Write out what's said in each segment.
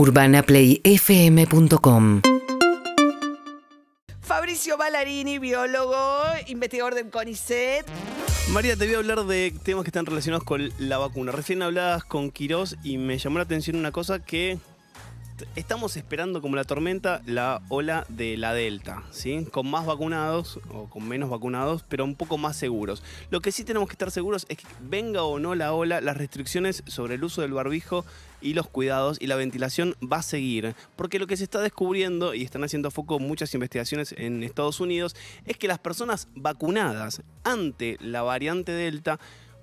UrbanaPlayFM.com Fabricio Ballarini, biólogo, investigador del CONICET. María, te voy a hablar de temas que están relacionados con la vacuna. Recién hablabas con Quirós y me llamó la atención una cosa que estamos esperando como la tormenta la ola de la Delta, ¿sí? Con más vacunados o con menos vacunados, pero un poco más seguros. Lo que sí tenemos que estar seguros es que venga o no la ola, las restricciones sobre el uso del barbijo y los cuidados y la ventilación va a seguir, porque lo que se está descubriendo y están haciendo foco muchas investigaciones en Estados Unidos es que las personas vacunadas ante la variante Delta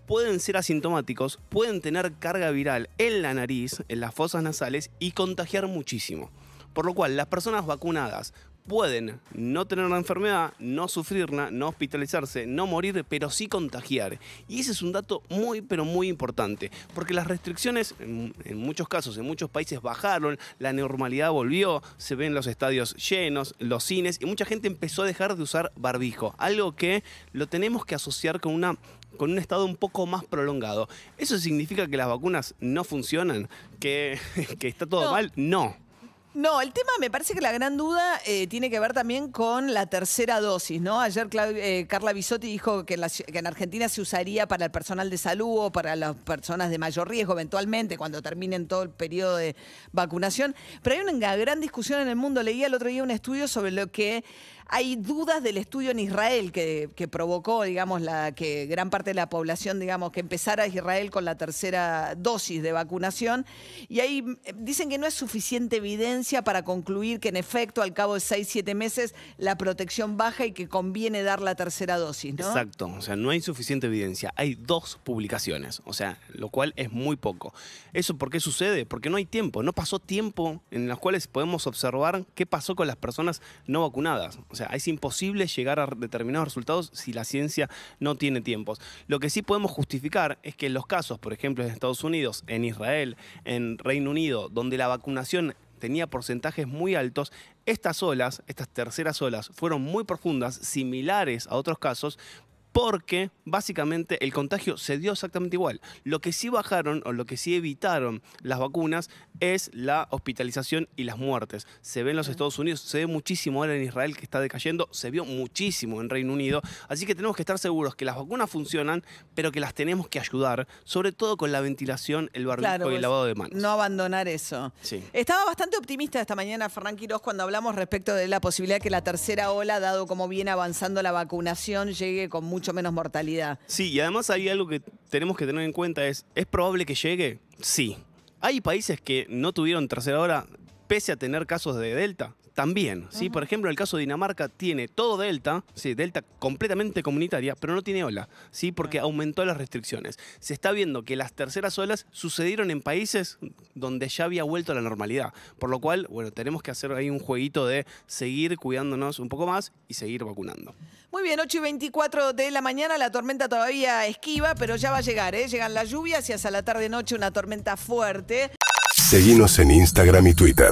pueden ser asintomáticos, pueden tener carga viral en la nariz, en las fosas nasales y contagiar muchísimo. Por lo cual, las personas vacunadas pueden no tener la enfermedad, no sufrirla, no hospitalizarse, no morir, pero sí contagiar. Y ese es un dato muy, pero muy importante, porque las restricciones en, muchos casos, en muchos países bajaron, la normalidad volvió, se ven los estadios llenos, los cines, y mucha gente empezó a dejar de usar barbijo, algo que lo tenemos que asociar con una con un estado un poco más prolongado. ¿Eso significa que las vacunas no funcionan? ¿Que, está todo mal? No. No, el tema me parece que la gran duda eh, tiene que ver también con la tercera dosis, ¿no? Ayer eh, Carla Bisotti dijo que en, Argentina se usaría para el personal de salud o para las personas de mayor riesgo eventualmente cuando terminen todo el periodo de vacunación. Pero hay una gran discusión en el mundo. Leía el otro día un estudio sobre lo que hay dudas del estudio en Israel que, provocó, digamos, la, que gran parte de la población, digamos, que empezara Israel con la tercera dosis de vacunación. Y ahí eh, dicen que no es suficiente evidencia para concluir que en efecto al cabo de seis, siete meses la protección baja y que conviene dar la tercera dosis, ¿no? Exacto, o sea, no hay suficiente evidencia. Hay dos publicaciones, o sea, lo cual es muy poco. ¿Eso por qué sucede? Porque no hay tiempo, no pasó tiempo en los cuales podemos observar qué pasó con las personas no vacunadas. O sea, es imposible llegar a determinados resultados si la ciencia no tiene tiempos. Lo que sí podemos justificar es que en los casos, por ejemplo, en Estados Unidos, en Israel, en Reino Unido, donde la vacunación tenía porcentajes muy altos, estas olas, estas terceras olas, fueron muy profundas, similares a otros casos, porque básicamente el contagio se dio exactamente igual. Lo que sí bajaron o lo que sí evitaron las vacunas es la hospitalización y las muertes. Se ve en los Estados Unidos, se ve muchísimo ahora en Israel que está decayendo, se vio muchísimo en Reino Unido, así que tenemos que estar seguros que las vacunas funcionan, pero que las tenemos que ayudar, sobre todo con la ventilación, el barbijo y el pues, lavado de manos. No abandonar eso. Sí. Estaba bastante optimista esta mañana Ferran Quirós cuando hablamos respecto de la posibilidad que la tercera ola, dado como viene avanzando la vacunación, llegue con mucho menos mortalidad. Sí, y además hay algo que tenemos que tener en cuenta, es, ¿es probable que llegue? Sí. Hay países que no tuvieron tercera hora pese a tener casos de Delta también. ¿sí? Por ejemplo, el caso de Dinamarca tiene todo Delta, ¿sí? Delta completamente comunitaria, pero no tiene ola, ¿sí? porque aumentó las restricciones. Se está viendo que las terceras olas sucedieron en países donde ya había vuelto a la normalidad. Por lo cual, bueno, tenemos que hacer ahí un jueguito de seguir cuidándonos un poco más y seguir vacunando. Muy bien, 8 y 24 de la mañana, la tormenta todavía esquiva, pero ya va a llegar, ¿eh? Llegan las lluvias y hacia la tarde-noche una tormenta fuerte. Seguimos en Instagram y Twitter